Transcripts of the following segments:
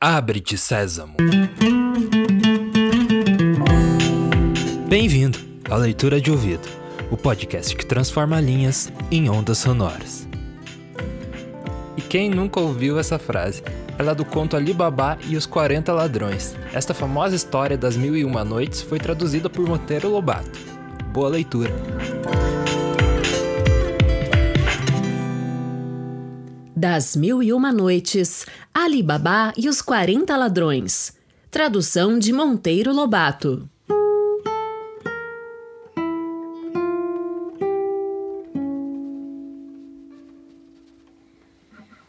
Abre-te, Sésamo. Bem-vindo à Leitura de Ouvido, o podcast que transforma linhas em ondas sonoras. E quem nunca ouviu essa frase? Ela é do conto Alibaba e os 40 Ladrões. Esta famosa história das Mil e Uma Noites foi traduzida por Monteiro Lobato. Boa leitura! Das Mil e Uma Noites, Ali Babá e os Quarenta Ladrões. Tradução de Monteiro Lobato.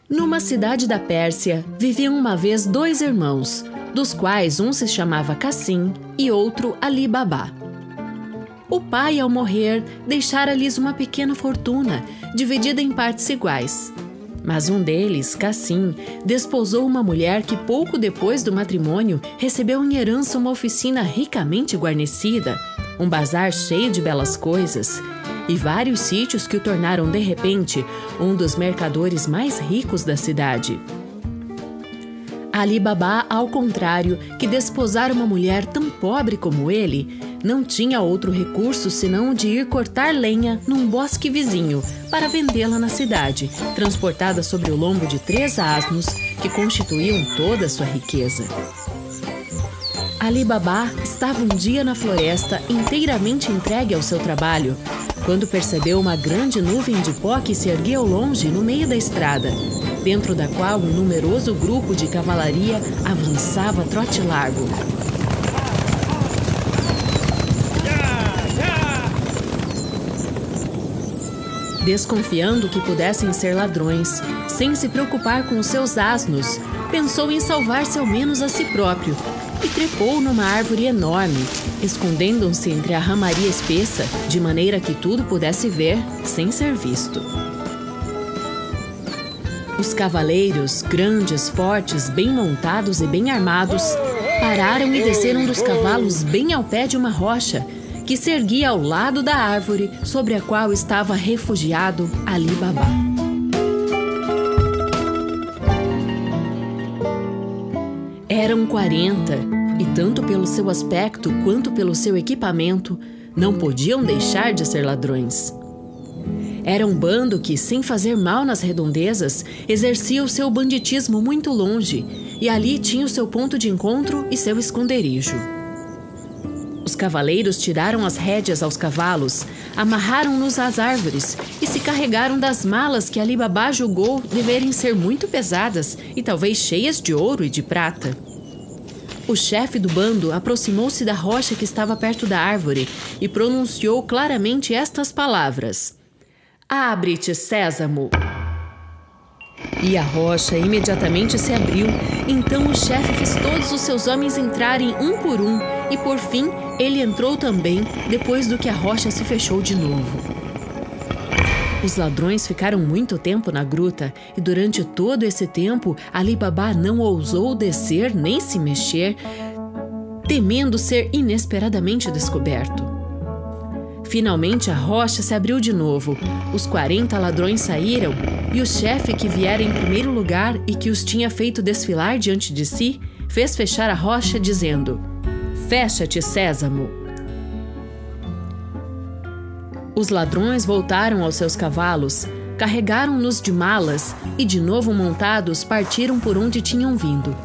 Numa cidade da Pérsia, viviam uma vez dois irmãos, dos quais um se chamava Cassim e outro Ali Babá. O pai, ao morrer, deixara-lhes uma pequena fortuna, dividida em partes iguais. Mas um deles, Cassim, desposou uma mulher que pouco depois do matrimônio recebeu em herança uma oficina ricamente guarnecida, um bazar cheio de belas coisas e vários sítios que o tornaram de repente um dos mercadores mais ricos da cidade. Ali Babá, ao contrário, que desposar uma mulher tão pobre como ele, não tinha outro recurso senão o de ir cortar lenha num bosque vizinho para vendê-la na cidade, transportada sobre o lombo de três asnos que constituíam toda a sua riqueza. Ali Babá estava um dia na floresta inteiramente entregue ao seu trabalho, quando percebeu uma grande nuvem de pó que se erguia ao longe no meio da estrada, dentro da qual um numeroso grupo de cavalaria avançava trote largo. Desconfiando que pudessem ser ladrões, sem se preocupar com seus asnos, pensou em salvar-se ao menos a si próprio e trepou numa árvore enorme, escondendo-se entre a ramaria espessa, de maneira que tudo pudesse ver sem ser visto. Os cavaleiros, grandes, fortes, bem montados e bem armados, pararam e desceram dos cavalos bem ao pé de uma rocha que se erguia ao lado da árvore sobre a qual estava refugiado Ali Babá. Eram quarenta, e tanto pelo seu aspecto quanto pelo seu equipamento, não podiam deixar de ser ladrões. Era um bando que, sem fazer mal nas redondezas, exercia o seu banditismo muito longe, e ali tinha o seu ponto de encontro e seu esconderijo. Os cavaleiros tiraram as rédeas aos cavalos, amarraram-nos às árvores e se carregaram das malas que Ali Babá julgou deverem ser muito pesadas e talvez cheias de ouro e de prata. O chefe do bando aproximou-se da rocha que estava perto da árvore e pronunciou claramente estas palavras: Abre-te, Sésamo! E a rocha imediatamente se abriu. Então o chefe fez todos os seus homens entrarem um por um, e por fim ele entrou também, depois do que a rocha se fechou de novo. Os ladrões ficaram muito tempo na gruta e durante todo esse tempo Ali Baba não ousou descer nem se mexer, temendo ser inesperadamente descoberto. Finalmente a rocha se abriu de novo. Os 40 ladrões saíram e o chefe que viera em primeiro lugar e que os tinha feito desfilar diante de si, fez fechar a rocha dizendo: Fecha-te, Sésamo. Os ladrões voltaram aos seus cavalos, carregaram-nos de malas e, de novo montados, partiram por onde tinham vindo.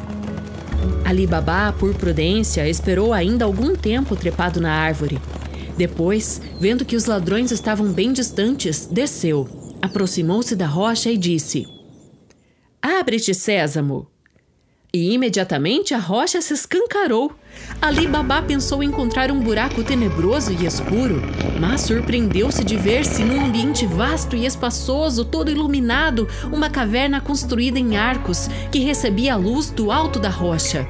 Ali Babá, por prudência, esperou ainda algum tempo trepado na árvore. Depois, vendo que os ladrões estavam bem distantes, desceu, aproximou-se da rocha e disse: Abre-te, sésamo! E imediatamente a rocha se escancarou. Ali Babá pensou encontrar um buraco tenebroso e escuro, mas surpreendeu-se de ver-se num ambiente vasto e espaçoso, todo iluminado, uma caverna construída em arcos que recebia a luz do alto da rocha.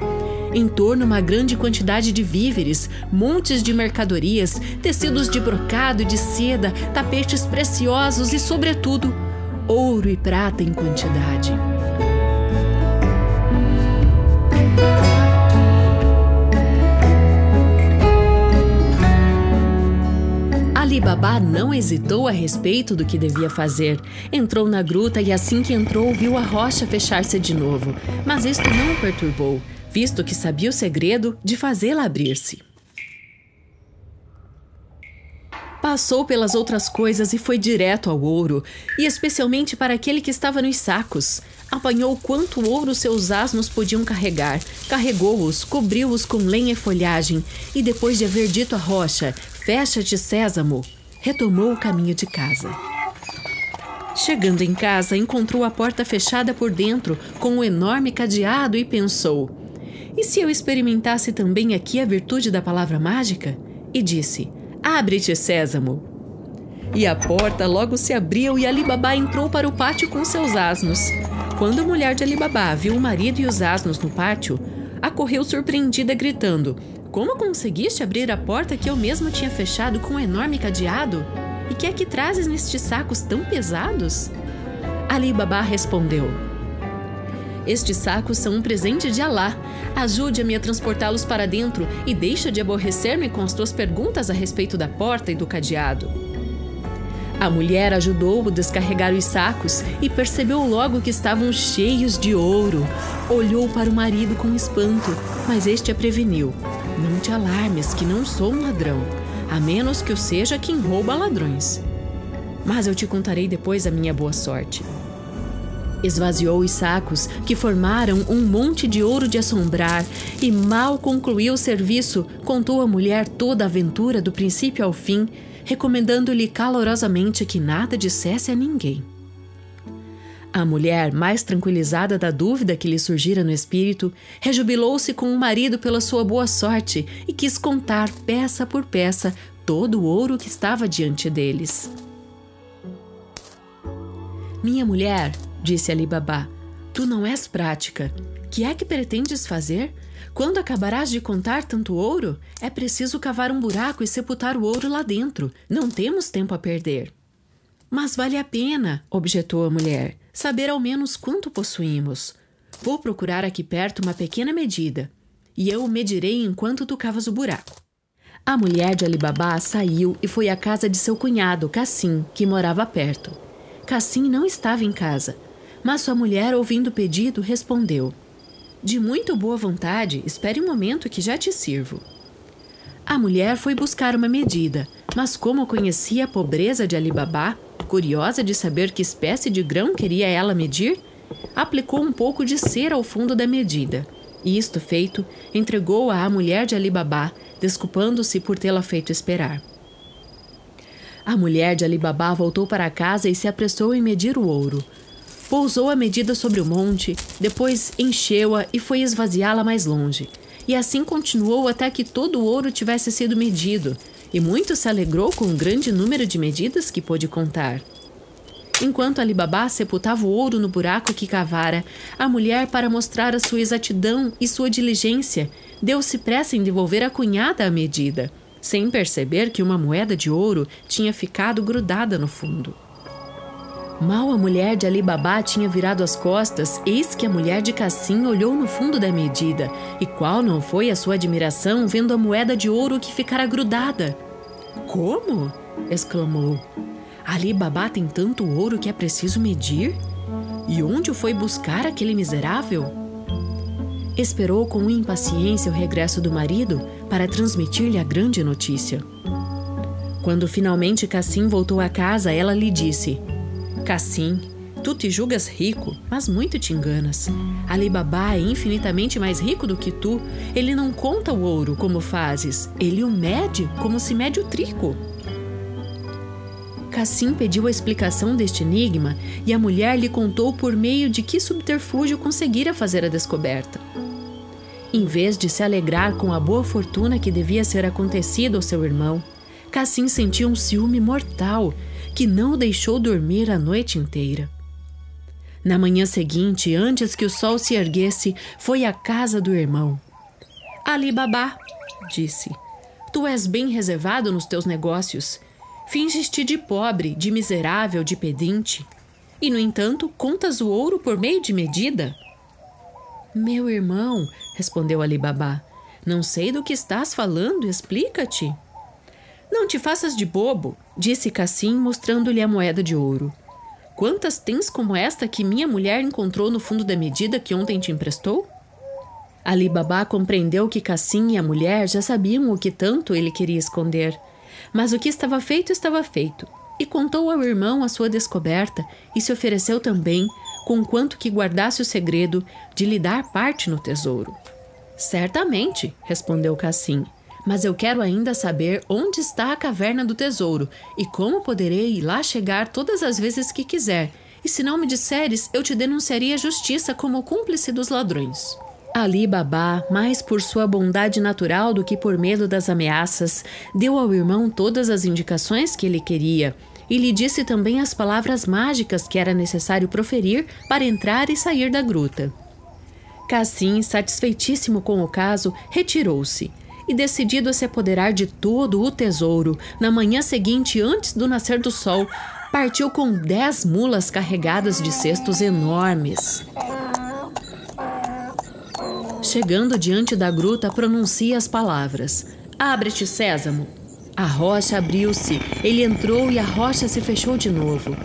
Em torno, uma grande quantidade de víveres, montes de mercadorias, tecidos de brocado e de seda, tapetes preciosos e, sobretudo, ouro e prata em quantidade. Alibaba não hesitou a respeito do que devia fazer. Entrou na gruta e assim que entrou viu a rocha fechar-se de novo. Mas isto não o perturbou, visto que sabia o segredo de fazê-la abrir-se. Passou pelas outras coisas e foi direto ao ouro, e especialmente para aquele que estava nos sacos. Apanhou quanto ouro seus asnos podiam carregar, carregou-os, cobriu-os com lenha e folhagem, e depois de haver dito à rocha: Fecha-te, sésamo, retomou o caminho de casa. Chegando em casa, encontrou a porta fechada por dentro com um enorme cadeado e pensou: E se eu experimentasse também aqui a virtude da palavra mágica? E disse: Abre-te, sésamo. E a porta logo se abriu e Alibabá entrou para o pátio com seus asnos. Quando a mulher de Alibabá viu o marido e os asnos no pátio, acorreu surpreendida, gritando: Como conseguiste abrir a porta que eu mesma tinha fechado com um enorme cadeado? E que é que trazes nestes sacos tão pesados? Alibabá respondeu: estes sacos são um presente de Alá. Ajude-me a transportá-los para dentro e deixa de aborrecer-me com as tuas perguntas a respeito da porta e do cadeado. A mulher ajudou-o a descarregar os sacos e percebeu logo que estavam cheios de ouro. Olhou para o marido com espanto, mas este a preveniu: Não te alarmes, que não sou um ladrão, a menos que eu seja quem rouba ladrões. Mas eu te contarei depois a minha boa sorte. Esvaziou os sacos, que formaram um monte de ouro de assombrar, e mal concluiu o serviço, contou à mulher toda a aventura do princípio ao fim, recomendando-lhe calorosamente que nada dissesse a ninguém. A mulher, mais tranquilizada da dúvida que lhe surgira no espírito, rejubilou-se com o marido pela sua boa sorte e quis contar, peça por peça, todo o ouro que estava diante deles. Minha mulher, disse Ali Babá, tu não és prática. Que é que pretendes fazer? Quando acabarás de contar tanto ouro, é preciso cavar um buraco e sepultar o ouro lá dentro. Não temos tempo a perder. Mas vale a pena, objetou a mulher, saber ao menos quanto possuímos. Vou procurar aqui perto uma pequena medida, e eu o medirei enquanto tu cavas o buraco. A mulher de Alibabá saiu e foi à casa de seu cunhado, Cassim, que morava perto. Cassim não estava em casa, mas sua mulher, ouvindo o pedido, respondeu: De muito boa vontade, espere um momento que já te sirvo. A mulher foi buscar uma medida, mas como conhecia a pobreza de Alibabá, curiosa de saber que espécie de grão queria ela medir, aplicou um pouco de cera ao fundo da medida. E isto feito, entregou-a à mulher de Alibabá, desculpando-se por tê-la feito esperar. A mulher de Alibabá voltou para casa e se apressou em medir o ouro, Pousou a medida sobre o monte, depois encheu-a e foi esvaziá-la mais longe. E assim continuou até que todo o ouro tivesse sido medido, e muito se alegrou com o grande número de medidas que pôde contar. Enquanto Alibabá sepultava o ouro no buraco que cavara, a mulher, para mostrar a sua exatidão e sua diligência, deu-se pressa em devolver à cunhada a medida, sem perceber que uma moeda de ouro tinha ficado grudada no fundo. Mal a mulher de Ali Babá tinha virado as costas, eis que a mulher de Cassim olhou no fundo da medida, e qual não foi a sua admiração vendo a moeda de ouro que ficara grudada. Como? exclamou. Ali Babá tem tanto ouro que é preciso medir? E onde o foi buscar aquele miserável? Esperou com impaciência o regresso do marido para transmitir-lhe a grande notícia. Quando finalmente Cassim voltou a casa, ela lhe disse: Cassim, tu te julgas rico, mas muito te enganas. Alibabá é infinitamente mais rico do que tu. Ele não conta o ouro como fazes, ele o mede como se mede o trico. Cassim pediu a explicação deste enigma e a mulher lhe contou por meio de que subterfúgio conseguira fazer a descoberta. Em vez de se alegrar com a boa fortuna que devia ser acontecida ao seu irmão, Cassim sentiu um ciúme mortal que não o deixou dormir a noite inteira. Na manhã seguinte, antes que o sol se erguesse, foi à casa do irmão. Ali Babá, disse, tu és bem reservado nos teus negócios. Finges-te de pobre, de miserável, de pedinte. E, no entanto, contas o ouro por meio de medida? Meu irmão, respondeu Ali Babá, não sei do que estás falando, explica-te. Não te faças de bobo, disse Cassim, mostrando-lhe a moeda de ouro. Quantas tens como esta que minha mulher encontrou no fundo da medida que ontem te emprestou? Ali Babá compreendeu que Cassim e a mulher já sabiam o que tanto ele queria esconder. Mas o que estava feito estava feito, e contou ao irmão a sua descoberta e se ofereceu também, conquanto que guardasse o segredo, de lhe dar parte no tesouro. Certamente, respondeu Cassim, mas eu quero ainda saber onde está a caverna do tesouro e como poderei ir lá chegar todas as vezes que quiser. E se não me disseres, eu te denunciaria à justiça como cúmplice dos ladrões. Ali Babá, mais por sua bondade natural do que por medo das ameaças, deu ao irmão todas as indicações que ele queria e lhe disse também as palavras mágicas que era necessário proferir para entrar e sair da gruta. Cassim, satisfeitíssimo com o caso, retirou-se e, decidido a se apoderar de todo o tesouro, na manhã seguinte, antes do nascer do sol, partiu com dez mulas carregadas de cestos enormes. Chegando diante da gruta, pronuncia as palavras: Abre-te, Sésamo. A rocha abriu-se, ele entrou e a rocha se fechou de novo.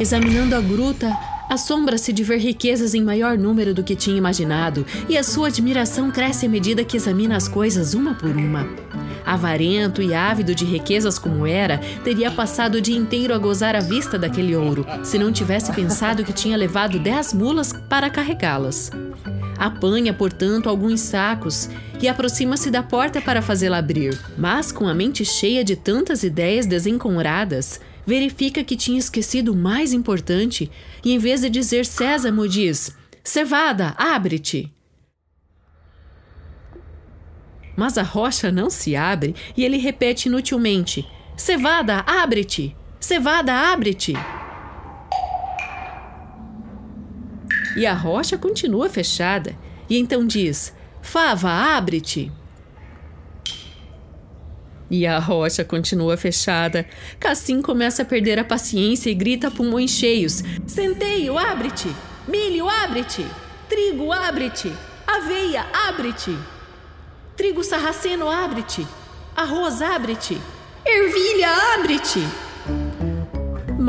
Examinando a gruta, Assombra-se de ver riquezas em maior número do que tinha imaginado, e a sua admiração cresce à medida que examina as coisas uma por uma. Avarento e ávido de riquezas como era, teria passado o dia inteiro a gozar a vista daquele ouro, se não tivesse pensado que tinha levado dez mulas para carregá-las. Apanha, portanto, alguns sacos e aproxima-se da porta para fazê-la abrir, mas com a mente cheia de tantas ideias desencontradas, verifica que tinha esquecido o mais importante e, em vez de dizer Sésamo, diz: Cevada, abre-te! Mas a rocha não se abre e ele repete inutilmente: Cevada, abre-te! Cevada, abre-te! E a rocha continua fechada. E então diz: Fava, abre-te! E a rocha continua fechada. Cassim começa a perder a paciência e grita a pulmões cheios: Centeio, abre-te! Milho, abre-te! Trigo, abre-te! Aveia, abre-te! Trigo sarraceno, abre-te! Arroz, abre-te! Ervilha, abre-te!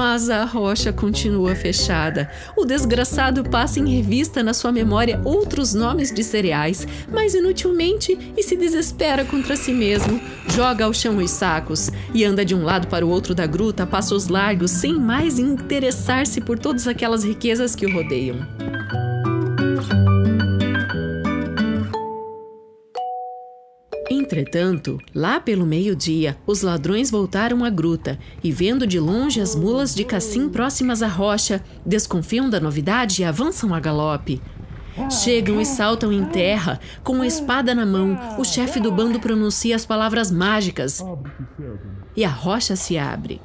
Mas a rocha continua fechada. O desgraçado passa em revista na sua memória outros nomes de cereais, mas inutilmente e se desespera contra si mesmo. Joga ao chão os sacos e anda de um lado para o outro da gruta passos largos, sem mais interessar-se por todas aquelas riquezas que o rodeiam. Entretanto, lá pelo meio-dia, os ladrões voltaram à gruta e, vendo de longe as mulas de Cassim próximas à rocha, desconfiam da novidade e avançam a galope. Chegam e saltam em terra. Com a espada na mão, o chefe do bando pronuncia as palavras mágicas e a rocha se abre.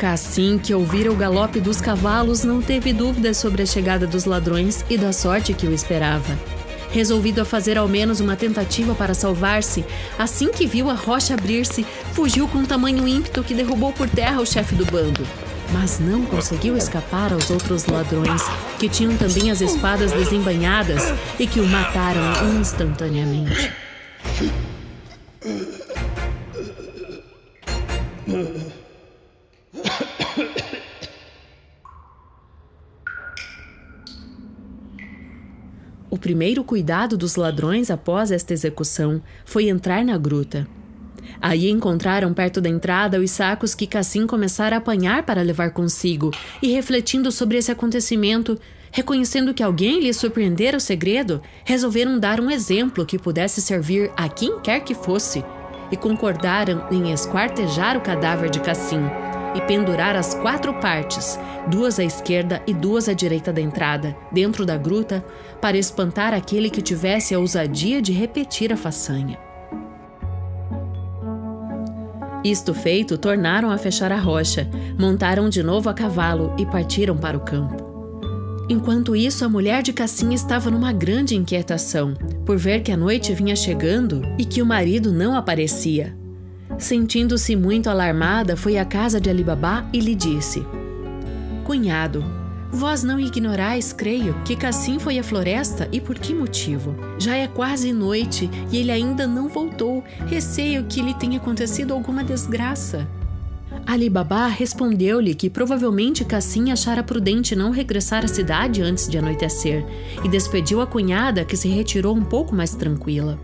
Cassim, que ouvira o galope dos cavalos, não teve dúvidas sobre a chegada dos ladrões e da sorte que o esperava. Resolvido a fazer ao menos uma tentativa para salvar-se, assim que viu a rocha abrir-se, fugiu com tamanho ímpeto que derrubou por terra o chefe do bando. Mas não conseguiu escapar aos outros ladrões, que tinham também as espadas desembanhadas e que o mataram instantaneamente. O primeiro cuidado dos ladrões após esta execução foi entrar na gruta. Aí encontraram perto da entrada os sacos que Cassim começara a apanhar para levar consigo, e refletindo sobre esse acontecimento, reconhecendo que alguém lhe surpreendera o segredo, resolveram dar um exemplo que pudesse servir a quem quer que fosse e concordaram em esquartejar o cadáver de Cassim e pendurar as quatro partes, duas à esquerda e duas à direita da entrada, dentro da gruta, para espantar aquele que tivesse a ousadia de repetir a façanha. Isto feito, tornaram a fechar a rocha, montaram de novo a cavalo e partiram para o campo. Enquanto isso, a mulher de Cassim estava numa grande inquietação, por ver que a noite vinha chegando e que o marido não aparecia. Sentindo-se muito alarmada, foi à casa de Alibabá e lhe disse: Cunhado, vós não ignorais, creio, que Cassim foi à floresta e por que motivo? Já é quase noite e ele ainda não voltou. Receio que lhe tenha acontecido alguma desgraça. Alibabá respondeu-lhe que provavelmente Cassim achara prudente não regressar à cidade antes de anoitecer e despediu a cunhada, que se retirou um pouco mais tranquila.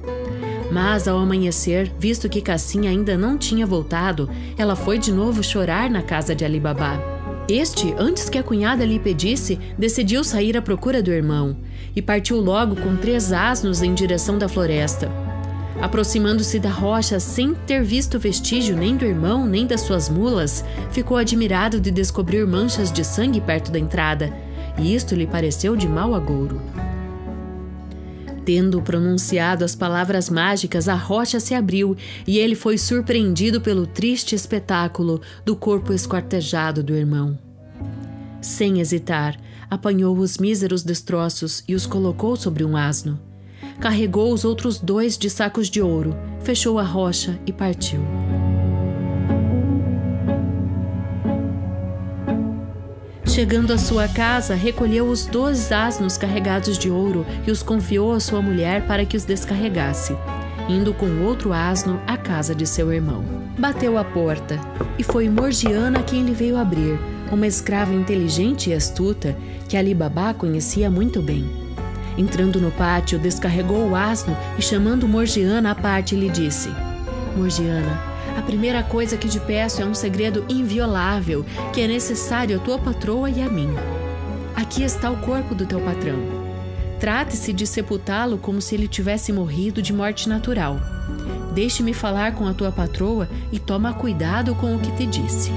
Mas ao amanhecer, visto que Cassim ainda não tinha voltado, ela foi de novo chorar na casa de Alibabá. Este, antes que a cunhada lhe pedisse, decidiu sair à procura do irmão e partiu logo com três asnos em direção da floresta. Aproximando-se da rocha sem ter visto vestígio nem do irmão nem das suas mulas, ficou admirado de descobrir manchas de sangue perto da entrada, e isto lhe pareceu de mau agouro. Tendo pronunciado as palavras mágicas, a rocha se abriu e ele foi surpreendido pelo triste espetáculo do corpo esquartejado do irmão. Sem hesitar, apanhou os míseros destroços e os colocou sobre um asno. Carregou os outros dois de sacos de ouro, fechou a rocha e partiu. Chegando à sua casa, recolheu os dois asnos carregados de ouro e os confiou à sua mulher para que os descarregasse, indo com outro asno à casa de seu irmão. Bateu à porta e foi Morgiana quem lhe veio abrir, uma escrava inteligente e astuta que Ali Babá conhecia muito bem. Entrando no pátio, descarregou o asno e, chamando Morgiana à parte, lhe disse: Morgiana, a primeira coisa que te peço é um segredo inviolável que é necessário à tua patroa e a mim. Aqui está o corpo do teu patrão. Trate-se de sepultá-lo como se ele tivesse morrido de morte natural. Deixe-me falar com a tua patroa e toma cuidado com o que te disse.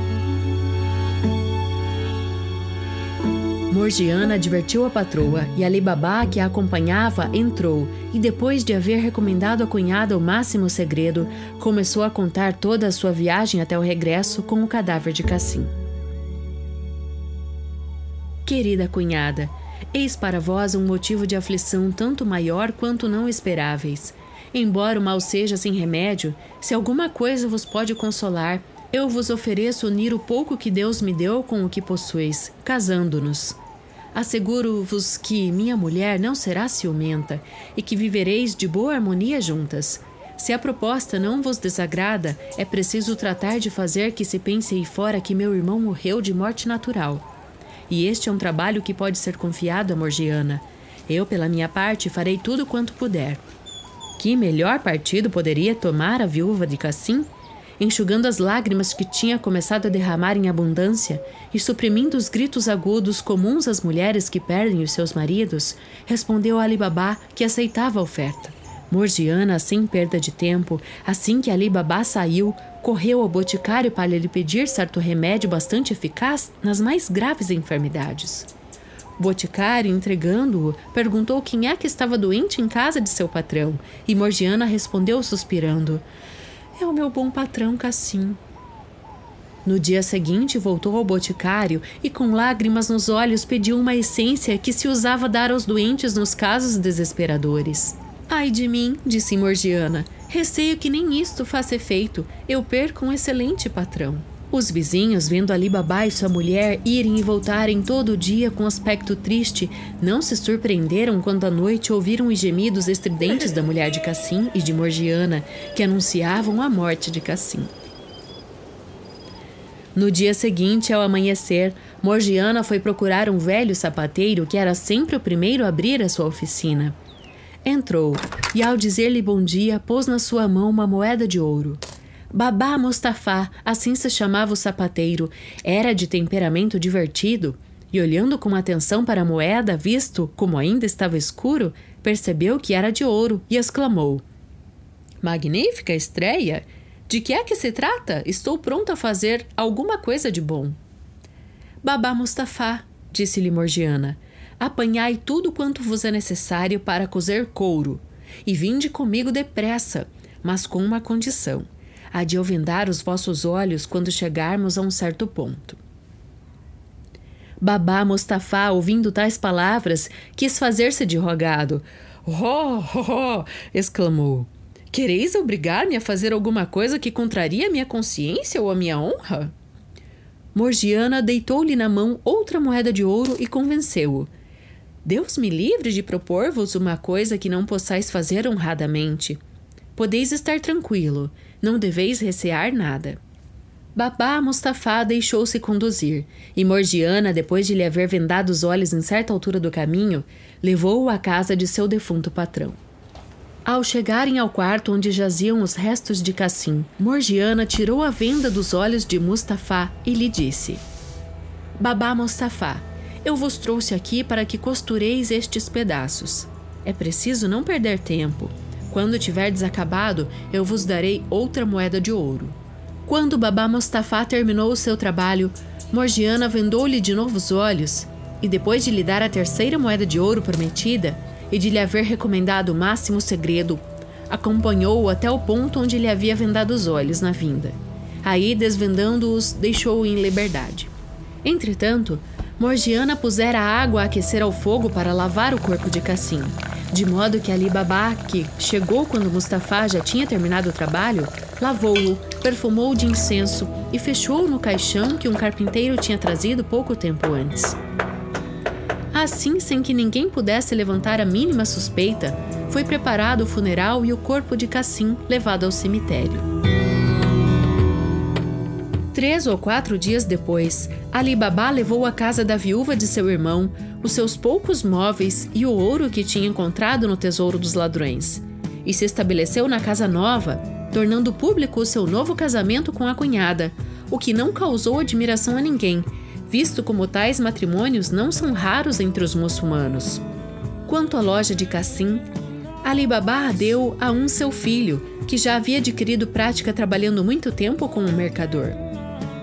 Morgiana advertiu a patroa e Alibabá, que a acompanhava, entrou e, depois de haver recomendado à cunhada o máximo segredo, começou a contar toda a sua viagem até o regresso com o cadáver de Cassim. Querida cunhada, eis para vós um motivo de aflição tanto maior quanto não esperáveis. Embora o mal seja sem remédio, se alguma coisa vos pode consolar, eu vos ofereço unir o pouco que Deus me deu com o que possuis, casando-nos. Asseguro-vos que minha mulher não será ciumenta e que vivereis de boa harmonia juntas. Se a proposta não vos desagrada, é preciso tratar de fazer que se pense aí fora que meu irmão morreu de morte natural. E este é um trabalho que pode ser confiado a Morgiana. Eu, pela minha parte, farei tudo quanto puder. Que melhor partido poderia tomar a viúva de Cassim? Enxugando as lágrimas que tinha começado a derramar em abundância e suprimindo os gritos agudos comuns às mulheres que perdem os seus maridos, respondeu a Ali Babá que aceitava a oferta. Morgiana, sem perda de tempo, assim que Ali Babá saiu, correu ao boticário para lhe pedir certo remédio bastante eficaz nas mais graves enfermidades. O boticário, entregando-o, perguntou quem é que estava doente em casa de seu patrão, e Morgiana respondeu suspirando: é o meu bom patrão Cassim. No dia seguinte, voltou ao boticário e, com lágrimas nos olhos, pediu uma essência que se usava dar aos doentes nos casos desesperadores. Ai de mim, disse Morgiana, receio que nem isto faça efeito. Eu perco um excelente patrão. Os vizinhos, vendo Ali Babá e sua mulher irem e voltarem todo o dia com aspecto triste, não se surpreenderam quando à noite ouviram os gemidos estridentes da mulher de Cassim e de Morgiana, que anunciavam a morte de Cassim. No dia seguinte, ao amanhecer, Morgiana foi procurar um velho sapateiro que era sempre o primeiro a abrir a sua oficina. Entrou e, ao dizer-lhe bom dia, pôs na sua mão uma moeda de ouro. Babá Mustafá, assim se chamava o sapateiro, era de temperamento divertido e, olhando com atenção para a moeda, visto como ainda estava escuro, percebeu que era de ouro e exclamou: Magnífica estreia! De que é que se trata? Estou pronto a fazer alguma coisa de bom. Babá Mustafá, disse-lhe Morgiana, apanhai tudo quanto vos é necessário para cozer couro, e vinde comigo depressa, mas com uma condição: a de eu vendar os vossos olhos quando chegarmos a um certo ponto. Babá Mustafá, ouvindo tais palavras, quis fazer-se de rogado. Oh, oh, oh! exclamou. Quereis obrigar-me a fazer alguma coisa que contraria a minha consciência ou a minha honra? Morgiana deitou-lhe na mão outra moeda de ouro e convenceu-o. Deus me livre de propor-vos uma coisa que não possais fazer honradamente. Podeis estar tranquilo, não deveis recear nada. Babá Mustafá deixou-se conduzir, e Morgiana, depois de lhe haver vendado os olhos em certa altura do caminho, levou-o à casa de seu defunto patrão. Ao chegarem ao quarto onde jaziam os restos de Cassim, Morgiana tirou a venda dos olhos de Mustafá e lhe disse: Babá Mustafá, eu vos trouxe aqui para que costureis estes pedaços. É preciso não perder tempo. Quando tiverdes acabado, eu vos darei outra moeda de ouro. Quando Babá Mustafá terminou o seu trabalho, Morgiana vendou-lhe de novo os olhos e, depois de lhe dar a terceira moeda de ouro prometida e de lhe haver recomendado o máximo segredo, acompanhou-o até o ponto onde lhe havia vendado os olhos na vinda. Aí, desvendando-os, deixou-o em liberdade. Entretanto, Morgiana pusera água a aquecer ao fogo para lavar o corpo de Cassim, de modo que Ali Babá, que chegou quando Mustafá já tinha terminado o trabalho, lavou-o, perfumou-o de incenso e fechou-o no caixão que um carpinteiro tinha trazido pouco tempo antes. Assim, sem que ninguém pudesse levantar a mínima suspeita, foi preparado o funeral e o corpo de Cassim levado ao cemitério. Três ou quatro dias depois, Ali Babá levou à casa da viúva de seu irmão os seus poucos móveis e o ouro que tinha encontrado no tesouro dos ladrões, e se estabeleceu na casa nova, tornando público o seu novo casamento com a cunhada, o que não causou admiração a ninguém, visto como tais matrimônios não são raros entre os muçulmanos. Quanto à loja de Cassim, Ali Baba deu a um seu filho, que já havia adquirido prática trabalhando muito tempo como mercador.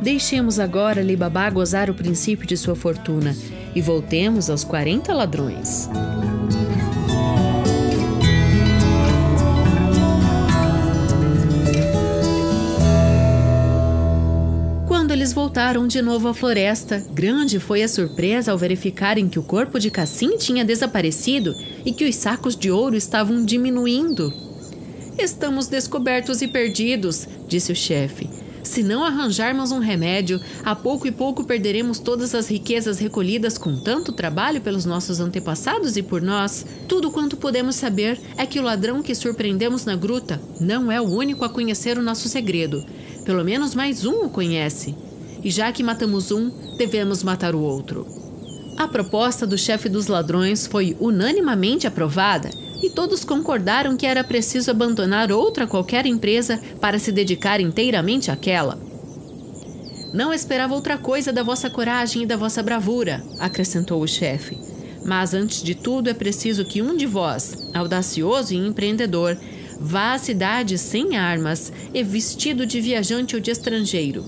Deixemos agora Ali Baba gozar o princípio de sua fortuna e voltemos aos 40 ladrões. eles voltaram de novo à floresta. Grande foi a surpresa ao verificarem que o corpo de Cassim tinha desaparecido e que os sacos de ouro estavam diminuindo. Estamos descobertos e perdidos, disse o chefe. Se não arranjarmos um remédio, a pouco e pouco perderemos todas as riquezas recolhidas com tanto trabalho pelos nossos antepassados e por nós. Tudo quanto podemos saber é que o ladrão que surpreendemos na gruta não é o único a conhecer o nosso segredo. Pelo menos mais um o conhece e já que matamos um, devemos matar o outro. A proposta do chefe dos ladrões foi unanimamente aprovada e todos concordaram que era preciso abandonar outra qualquer empresa para se dedicar inteiramente àquela. Não esperava outra coisa da vossa coragem e da vossa bravura, acrescentou o chefe. Mas antes de tudo é preciso que um de vós, audacioso e empreendedor, vá à cidade sem armas e vestido de viajante ou de estrangeiro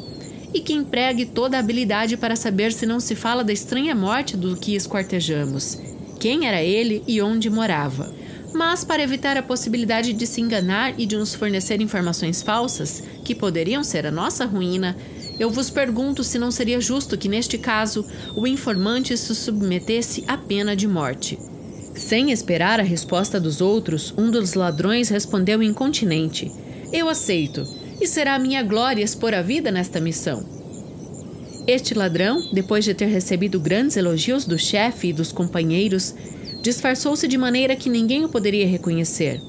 e que empregue toda a habilidade para saber se não se fala da estranha morte do que esquartejamos, quem era ele e onde morava. Mas, para evitar a possibilidade de se enganar e de nos fornecer informações falsas, que poderiam ser a nossa ruína, eu vos pergunto se não seria justo que, neste caso, o informante se submetesse à pena de morte. Sem esperar a resposta dos outros, um dos ladrões respondeu incontinente: Eu aceito e será minha glória expor a vida nesta missão. Este ladrão, depois de ter recebido grandes elogios do chefe e dos companheiros, disfarçou-se de maneira que ninguém o poderia reconhecer.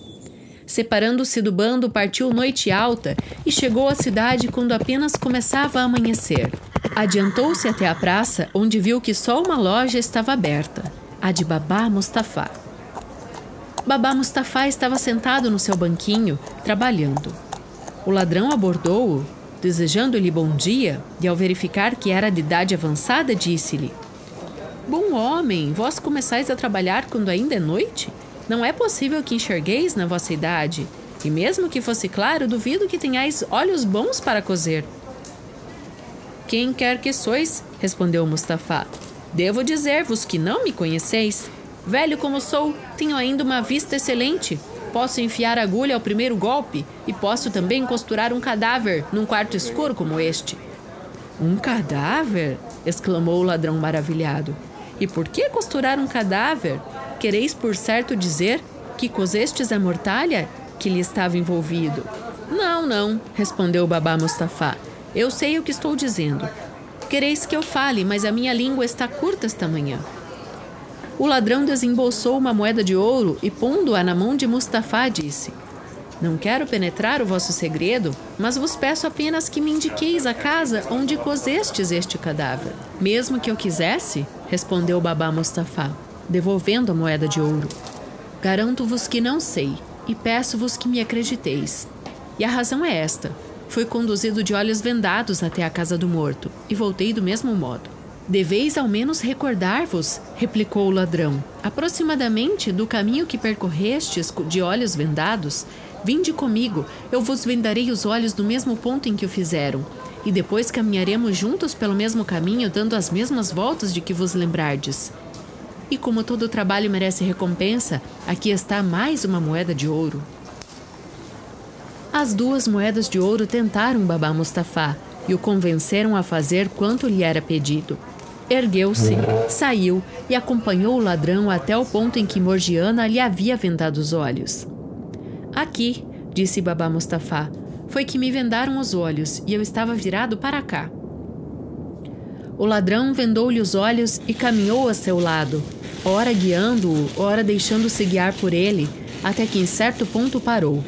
Separando-se do bando, partiu noite alta e chegou à cidade quando apenas começava a amanhecer. Adiantou-se até a praça, onde viu que só uma loja estava aberta, a de Babá Mustafá. Babá Mustafá estava sentado no seu banquinho, trabalhando. O ladrão abordou-o, desejando-lhe bom dia, e ao verificar que era de idade avançada, disse-lhe: Bom homem, vós começais a trabalhar quando ainda é noite? Não é possível que enxergueis na vossa idade. E mesmo que fosse claro, duvido que tenhais olhos bons para cozer. Quem quer que sois, respondeu Mustafá. Devo dizer-vos que não me conheceis. Velho como sou, tenho ainda uma vista excelente. Posso enfiar agulha ao primeiro golpe e posso também costurar um cadáver num quarto escuro como este. Um cadáver? exclamou o ladrão maravilhado. E por que costurar um cadáver? Quereis por certo dizer que cozestes a mortalha que lhe estava envolvido? Não, não, respondeu o babá Mustafá. Eu sei o que estou dizendo. Quereis que eu fale, mas a minha língua está curta esta manhã. O ladrão desembolsou uma moeda de ouro e, pondo-a na mão de Mustafá, disse: Não quero penetrar o vosso segredo, mas vos peço apenas que me indiqueis a casa onde cozestes este cadáver. Mesmo que eu quisesse, respondeu Babá Mustafá, devolvendo a moeda de ouro. Garanto-vos que não sei, e peço-vos que me acrediteis. E a razão é esta: Fui conduzido de olhos vendados até a casa do morto e voltei do mesmo modo. Deveis ao menos recordar-vos, replicou o ladrão, aproximadamente do caminho que percorrestes de olhos vendados. Vinde comigo, eu vos vendarei os olhos do mesmo ponto em que o fizeram, e depois caminharemos juntos pelo mesmo caminho, dando as mesmas voltas de que vos lembrardes. E como todo trabalho merece recompensa, aqui está mais uma moeda de ouro. As duas moedas de ouro tentaram Babá Mustafá e o convenceram a fazer quanto lhe era pedido. Ergueu-se, saiu e acompanhou o ladrão até o ponto em que Morgiana lhe havia vendado os olhos. Aqui, disse Babá Mustafá, foi que me vendaram os olhos e eu estava virado para cá. O ladrão vendou-lhe os olhos e caminhou a seu lado, ora guiando-o, ora deixando-se guiar por ele, até que em certo ponto parou.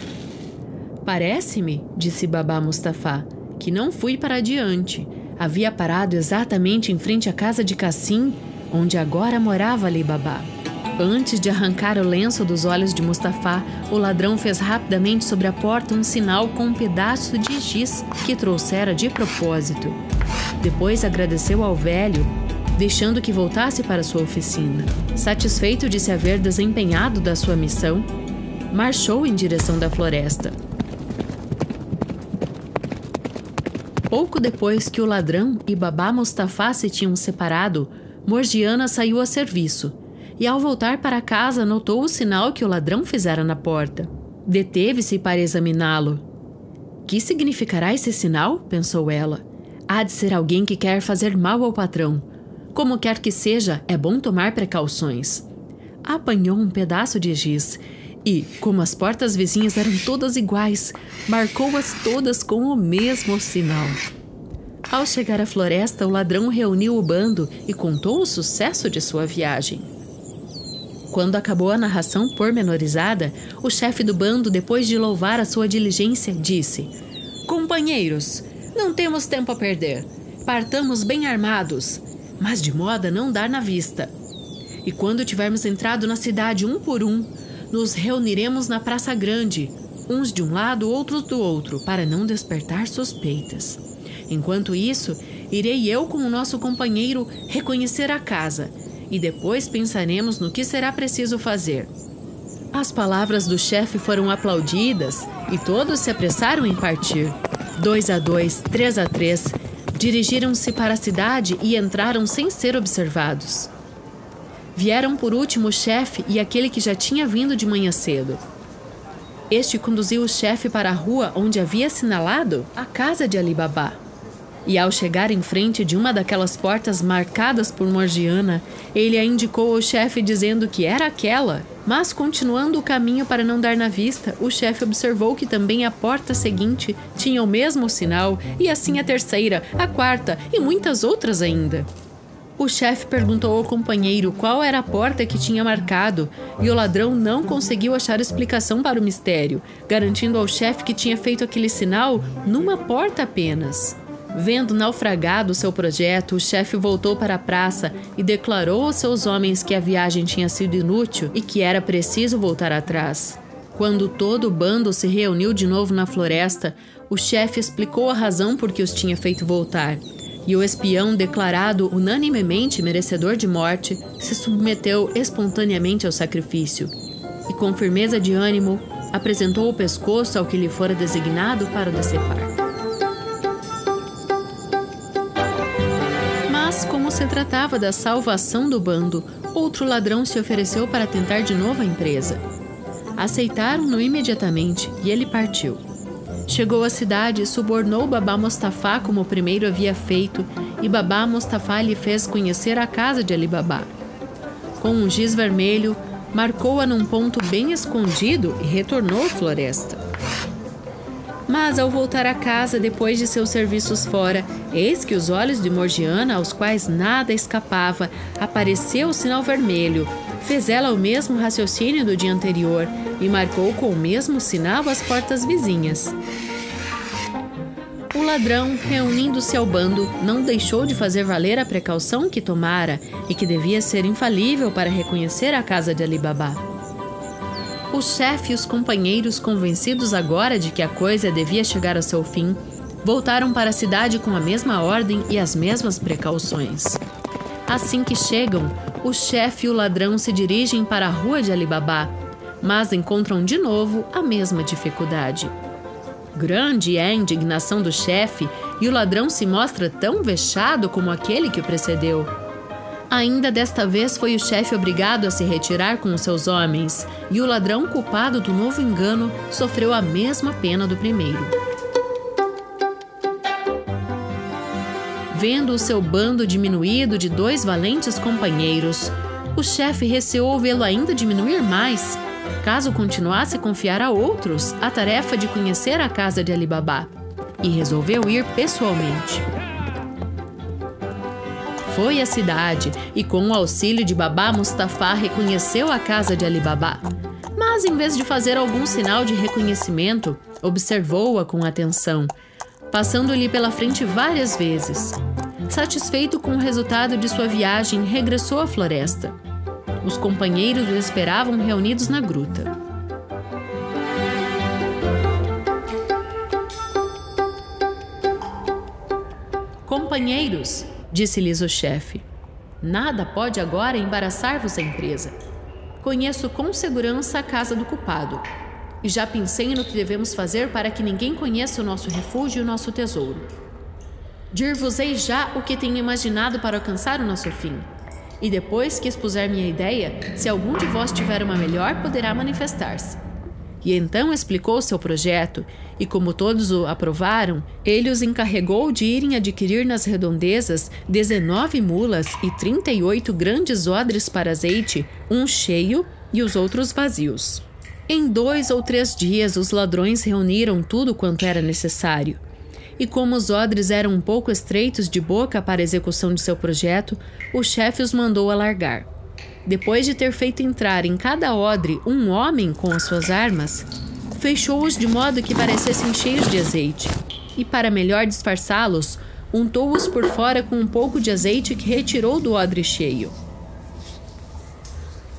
Parece-me, disse Babá Mustafá, que não fui para adiante. Havia parado exatamente em frente à casa de Cassim, onde agora morava Ali Babá. Antes de arrancar o lenço dos olhos de Mustafá, o ladrão fez rapidamente sobre a porta um sinal com um pedaço de giz que trouxera de propósito. Depois agradeceu ao velho, deixando que voltasse para sua oficina. Satisfeito de se haver desempenhado da sua missão, marchou em direção da floresta. Pouco depois que o ladrão e Babá Mustafá se tinham separado, Morgiana saiu a serviço e, ao voltar para casa, notou o sinal que o ladrão fizera na porta. Deteve-se para examiná-lo. Que significará esse sinal? pensou ela. Há de ser alguém que quer fazer mal ao patrão. Como quer que seja, é bom tomar precauções. Apanhou um pedaço de giz e, como as portas vizinhas eram todas iguais, marcou-as todas com o mesmo sinal. Ao chegar à floresta, o ladrão reuniu o bando e contou o sucesso de sua viagem. Quando acabou a narração pormenorizada, o chefe do bando, depois de louvar a sua diligência, disse: Companheiros, não temos tempo a perder. Partamos bem armados, mas de modo a não dar na vista. E quando tivermos entrado na cidade um por um, nos reuniremos na Praça Grande, uns de um lado, outros do outro, para não despertar suspeitas. Enquanto isso, irei eu com o nosso companheiro reconhecer a casa e depois pensaremos no que será preciso fazer. As palavras do chefe foram aplaudidas e todos se apressaram em partir. Dois a dois, três a três, dirigiram-se para a cidade e entraram sem ser observados. Vieram por último o chefe e aquele que já tinha vindo de manhã cedo. Este conduziu o chefe para a rua onde havia assinalado a casa de Ali Baba. E ao chegar em frente de uma daquelas portas marcadas por Morgiana, ele a indicou ao chefe dizendo que era aquela. Mas continuando o caminho para não dar na vista, o chefe observou que também a porta seguinte tinha o mesmo sinal, e assim a terceira, a quarta e muitas outras ainda. O chefe perguntou ao companheiro qual era a porta que tinha marcado e o ladrão não conseguiu achar explicação para o mistério, garantindo ao chefe que tinha feito aquele sinal numa porta apenas. Vendo naufragado seu projeto, o chefe voltou para a praça e declarou aos seus homens que a viagem tinha sido inútil e que era preciso voltar atrás. Quando todo o bando se reuniu de novo na floresta, o chefe explicou a razão por que os tinha feito voltar e o espião, declarado unanimemente merecedor de morte, se submeteu espontaneamente ao sacrifício e, com firmeza de ânimo, apresentou o pescoço ao que lhe fora designado para decepar. Se tratava da salvação do bando, outro ladrão se ofereceu para tentar de novo a empresa. Aceitaram-no imediatamente e ele partiu. Chegou à cidade e subornou Babá Mostafá como o primeiro havia feito, e Babá Mostafá lhe fez conhecer a casa de Ali Babá. Com um giz vermelho, marcou-a num ponto bem escondido e retornou à floresta. Mas ao voltar a casa depois de seus serviços fora, eis que os olhos de Morgiana, aos quais nada escapava, apareceu o sinal vermelho. Fez ela o mesmo raciocínio do dia anterior e marcou com o mesmo sinal as portas vizinhas. O ladrão, reunindo-se ao bando, não deixou de fazer valer a precaução que tomara e que devia ser infalível para reconhecer a casa de Alibaba. O chefe e os companheiros, convencidos agora de que a coisa devia chegar ao seu fim, voltaram para a cidade com a mesma ordem e as mesmas precauções. Assim que chegam, o chefe e o ladrão se dirigem para a rua de Alibaba, mas encontram de novo a mesma dificuldade. Grande é a indignação do chefe e o ladrão se mostra tão vexado como aquele que o precedeu. Ainda desta vez foi o chefe obrigado a se retirar com os seus homens, e o ladrão culpado do novo engano sofreu a mesma pena do primeiro. Vendo o seu bando diminuído de dois valentes companheiros, o chefe receou vê-lo ainda diminuir mais caso continuasse a confiar a outros a tarefa de conhecer a casa de Alibaba, e resolveu ir pessoalmente. Foi à cidade e, com o auxílio de Babá Mustafa, reconheceu a casa de Alibaba. Mas, em vez de fazer algum sinal de reconhecimento, observou-a com atenção, passando-lhe pela frente várias vezes. Satisfeito com o resultado de sua viagem, regressou à floresta. Os companheiros o esperavam reunidos na gruta. Companheiros, disse-lhes o chefe, nada pode agora embaraçar-vos a empresa. Conheço com segurança a casa do culpado e já pensei no que devemos fazer para que ninguém conheça o nosso refúgio e o nosso tesouro. Dir-vos-ei já o que tenho imaginado para alcançar o nosso fim. E depois que expuser minha ideia, se algum de vós tiver uma melhor, poderá manifestar-se. E então explicou seu projeto, e como todos o aprovaram, ele os encarregou de irem adquirir nas redondezas 19 mulas e 38 grandes odres para azeite, um cheio e os outros vazios. Em dois ou três dias, os ladrões reuniram tudo quanto era necessário e como os odres eram um pouco estreitos de boca para a execução de seu projeto, o chefe os mandou alargar. Depois de ter feito entrar em cada odre um homem com as suas armas, fechou-os de modo que parecessem cheios de azeite, e para melhor disfarçá-los, untou-os por fora com um pouco de azeite que retirou do odre cheio.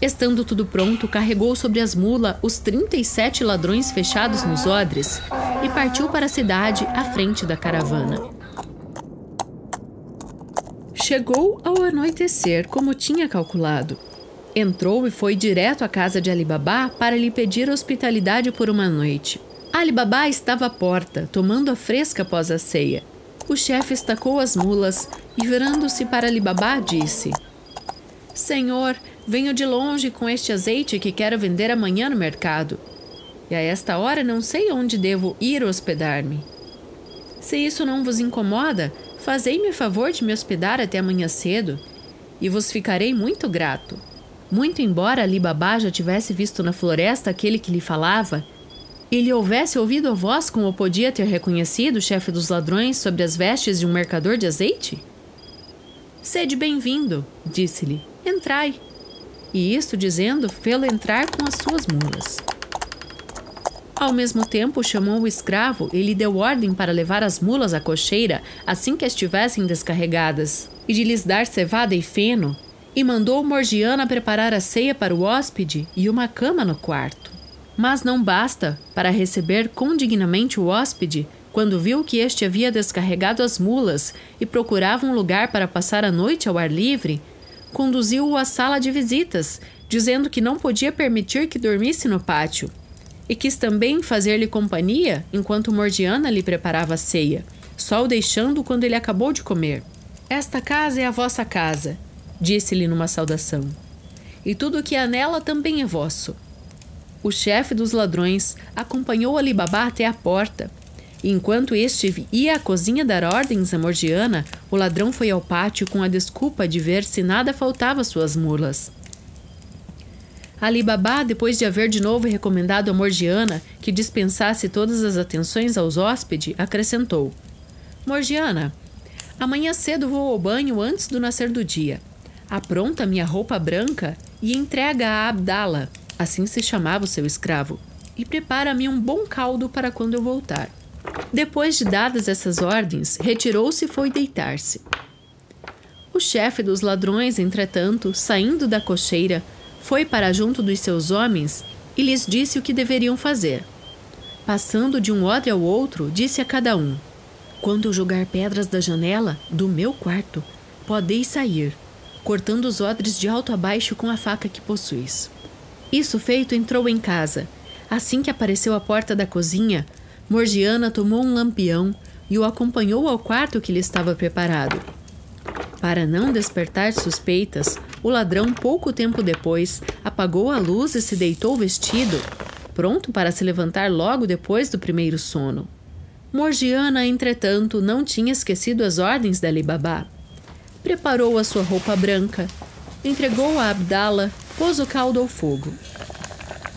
Estando tudo pronto, carregou sobre as mulas os 37 ladrões fechados nos odres e partiu para a cidade à frente da caravana. Chegou ao anoitecer, como tinha calculado. Entrou e foi direto à casa de Alibabá para lhe pedir hospitalidade por uma noite. Alibabá estava à porta, tomando a fresca após a ceia. O chefe estacou as mulas e, virando-se para Alibabá, disse: Senhor, venho de longe com este azeite que quero vender amanhã no mercado. E a esta hora não sei onde devo ir hospedar-me. Se isso não vos incomoda, fazei-me o favor de me hospedar até amanhã cedo, e vos ficarei muito grato. Muito embora Ali Babá já tivesse visto na floresta aquele que lhe falava, e houvesse ouvido a voz como podia ter reconhecido o chefe dos ladrões sobre as vestes de um mercador de azeite? Sede bem-vindo, disse-lhe. Entrai. E isto dizendo, fê-lo entrar com as suas mulas. Ao mesmo tempo, chamou o escravo e lhe deu ordem para levar as mulas à cocheira assim que estivessem descarregadas, e de lhes dar cevada e feno, e mandou Morgiana preparar a ceia para o hóspede e uma cama no quarto. Mas não basta, para receber condignamente o hóspede, Quando viu que este havia descarregado as mulas e procurava um lugar para passar a noite ao ar livre, conduziu-o à sala de visitas, dizendo que não podia permitir que dormisse no pátio. E quis também fazer-lhe companhia enquanto Mordiana lhe preparava a ceia, só o deixando quando ele acabou de comer. Esta casa é a vossa casa, disse-lhe numa saudação, e tudo o que há nela também é vosso. O chefe dos ladrões acompanhou Alibabá até a porta enquanto este ia à cozinha dar ordens a Morgiana, o ladrão foi ao pátio com a desculpa de ver se nada faltava às suas mulas. Ali Baba, depois de haver de novo recomendado a Morgiana que dispensasse todas as atenções aos hóspedes, acrescentou: Morgiana, amanhã cedo vou ao banho antes do nascer do dia. Apronta minha roupa branca e entrega a Abdala, assim se chamava o seu escravo, e prepara-me um bom caldo para quando eu voltar. Depois de dadas essas ordens, retirou-se e foi deitar-se. O chefe dos ladrões, entretanto, saindo da cocheira, foi para junto dos seus homens e lhes disse o que deveriam fazer. Passando de um odre ao outro, disse a cada um: Quando eu jogar pedras da janela do meu quarto, podeis sair, cortando os odres de alto a baixo com a faca que possuis. Isso feito, entrou em casa. Assim que apareceu à porta da cozinha, Morgiana tomou um lampião e o acompanhou ao quarto que lhe estava preparado. Para não despertar suspeitas, o ladrão, pouco tempo depois, apagou a luz e se deitou vestido, pronto para se levantar logo depois do primeiro sono. Morgiana, entretanto, não tinha esquecido as ordens da Alibabá. Preparou a sua roupa branca, entregou a Abdala, pôs o caldo ao fogo.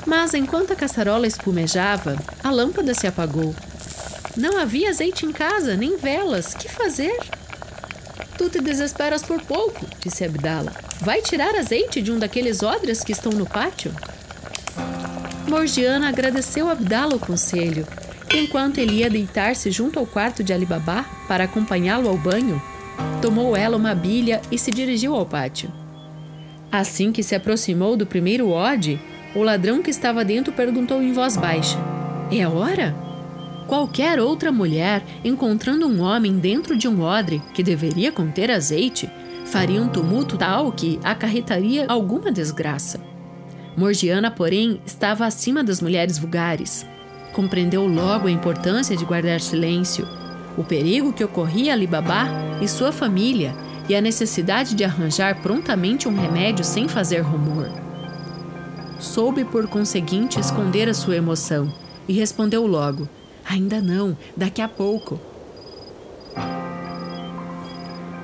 Mas enquanto a caçarola espumejava, a lâmpada se apagou. Não havia azeite em casa, nem velas. Que fazer? Tu te desesperas por pouco, disse Abdala. Vai tirar azeite de um daqueles odres que estão no pátio? Morgiana agradeceu a Abdala o conselho. Enquanto ele ia deitar-se junto ao quarto de Alibabá para acompanhá-lo ao banho, tomou ela uma bilha e se dirigiu ao pátio. Assim que se aproximou do primeiro ode, o ladrão que estava dentro perguntou em voz baixa: É hora? Qualquer outra mulher, encontrando um homem dentro de um odre que deveria conter azeite, faria um tumulto tal que acarretaria alguma desgraça. Morgiana, porém, estava acima das mulheres vulgares. Compreendeu logo a importância de guardar silêncio, o perigo que ocorria a Alibabá e sua família e a necessidade de arranjar prontamente um remédio sem fazer rumor soube por conseguinte esconder a sua emoção e respondeu logo: Ainda não, daqui a pouco.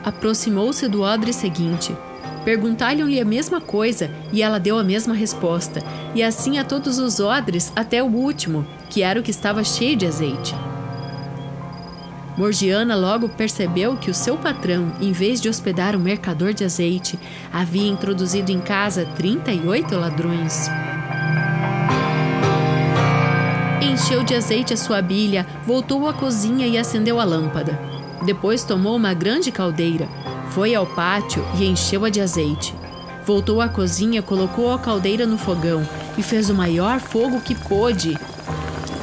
Aproximou-se do odre seguinte. Perguntaram-lhe a mesma coisa e ela deu a mesma resposta, e assim a todos os odres até o último, que era o que estava cheio de azeite. Morgiana logo percebeu que o seu patrão, em vez de hospedar um mercador de azeite, havia introduzido em casa 38 ladrões. Encheu de azeite a sua bilha, voltou à cozinha e acendeu a lâmpada. Depois tomou uma grande caldeira, foi ao pátio e encheu-a de azeite. Voltou à cozinha, colocou a caldeira no fogão e fez o maior fogo que pôde.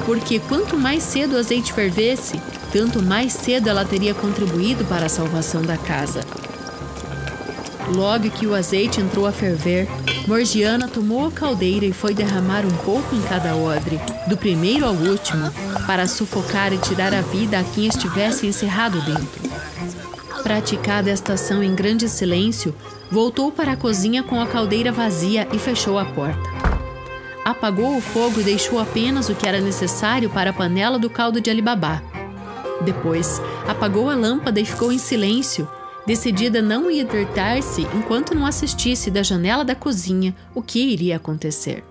Porque quanto mais cedo o azeite fervesse, tanto mais cedo ela teria contribuído para a salvação da casa. Logo que o azeite entrou a ferver, Morgiana tomou a caldeira e foi derramar um pouco em cada odre, do primeiro ao último, para sufocar e tirar a vida a quem estivesse encerrado dentro. Praticada esta ação em grande silêncio, voltou para a cozinha com a caldeira vazia e fechou a porta. Apagou o fogo e deixou apenas o que era necessário para a panela do caldo de Alibabá. Depois, apagou a lâmpada e ficou em silêncio, decidida a não ir deitar-se enquanto não assistisse da janela da cozinha o que iria acontecer.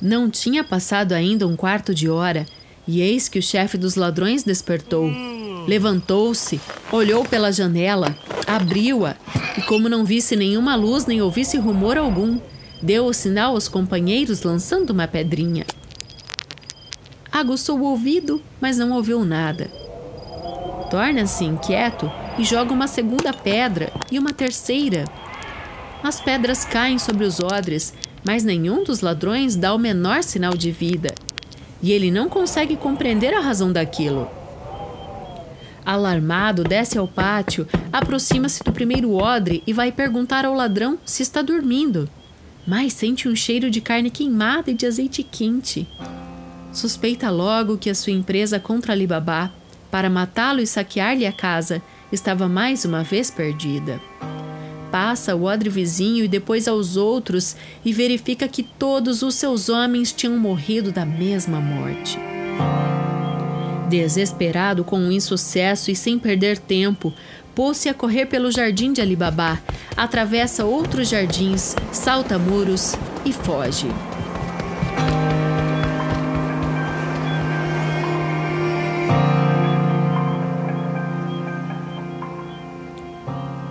Não tinha passado ainda um quarto de hora e eis que o chefe dos ladrões despertou. Levantou-se, olhou pela janela, abriu-a e, como não visse nenhuma luz nem ouvisse rumor algum, deu o sinal aos companheiros lançando uma pedrinha. Aguçou o ouvido, mas não ouviu nada. Torna-se inquieto e joga uma segunda pedra e uma terceira. As pedras caem sobre os odres, mas nenhum dos ladrões dá o menor sinal de vida. e ele não consegue compreender a razão daquilo. Alarmado, desce ao pátio, aproxima-se do primeiro odre e vai perguntar ao ladrão se está dormindo. Mas sente um cheiro de carne queimada e de azeite quente. Suspeita logo que a sua empresa contra Alibabá, para matá-lo e saquear-lhe a casa, estava mais uma vez perdida. Passa o odre vizinho e depois aos outros e verifica que todos os seus homens tinham morrido da mesma morte. Desesperado com o insucesso e sem perder tempo, pôs-se a correr pelo jardim de Alibabá, atravessa outros jardins, salta muros e foge.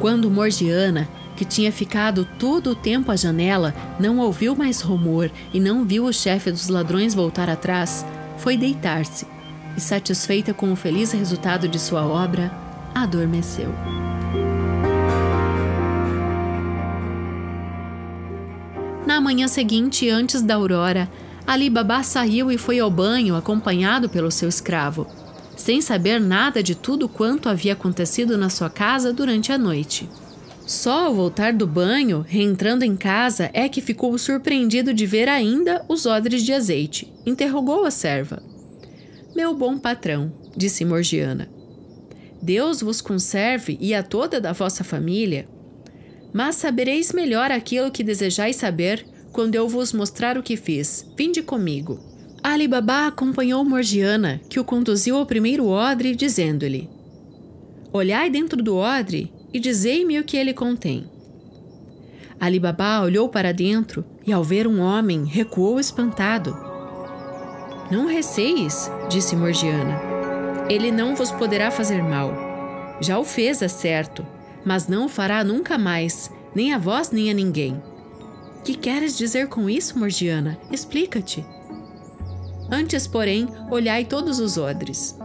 Quando Morgiana, que tinha ficado todo o tempo à janela, não ouviu mais rumor e não viu o chefe dos ladrões voltar atrás, foi deitar-se e, satisfeita com o feliz resultado de sua obra, adormeceu. Na manhã seguinte, antes da aurora, Ali Baba saiu e foi ao banho acompanhado pelo seu escravo, sem saber nada de tudo quanto havia acontecido na sua casa durante a noite. Só ao voltar do banho, reentrando em casa, é que ficou surpreendido de ver ainda os odres de azeite. Interrogou a serva. Meu bom patrão, disse Morgiana, Deus vos conserve e a toda da vossa família. Mas sabereis melhor aquilo que desejais saber quando eu vos mostrar o que fiz. Vinde comigo. Ali Baba acompanhou Morgiana, que o conduziu ao primeiro odre, dizendo-lhe: Olhai dentro do odre e dizei-me o que ele contém. Ali Baba olhou para dentro e, ao ver um homem, recuou espantado. Não receis, disse Morgiana. Ele não vos poderá fazer mal. Já o fez, é certo, mas não o fará nunca mais, nem a vós nem a ninguém. Que queres dizer com isso, Morgiana? Explica-te. Antes, porém, olhai todos os odres.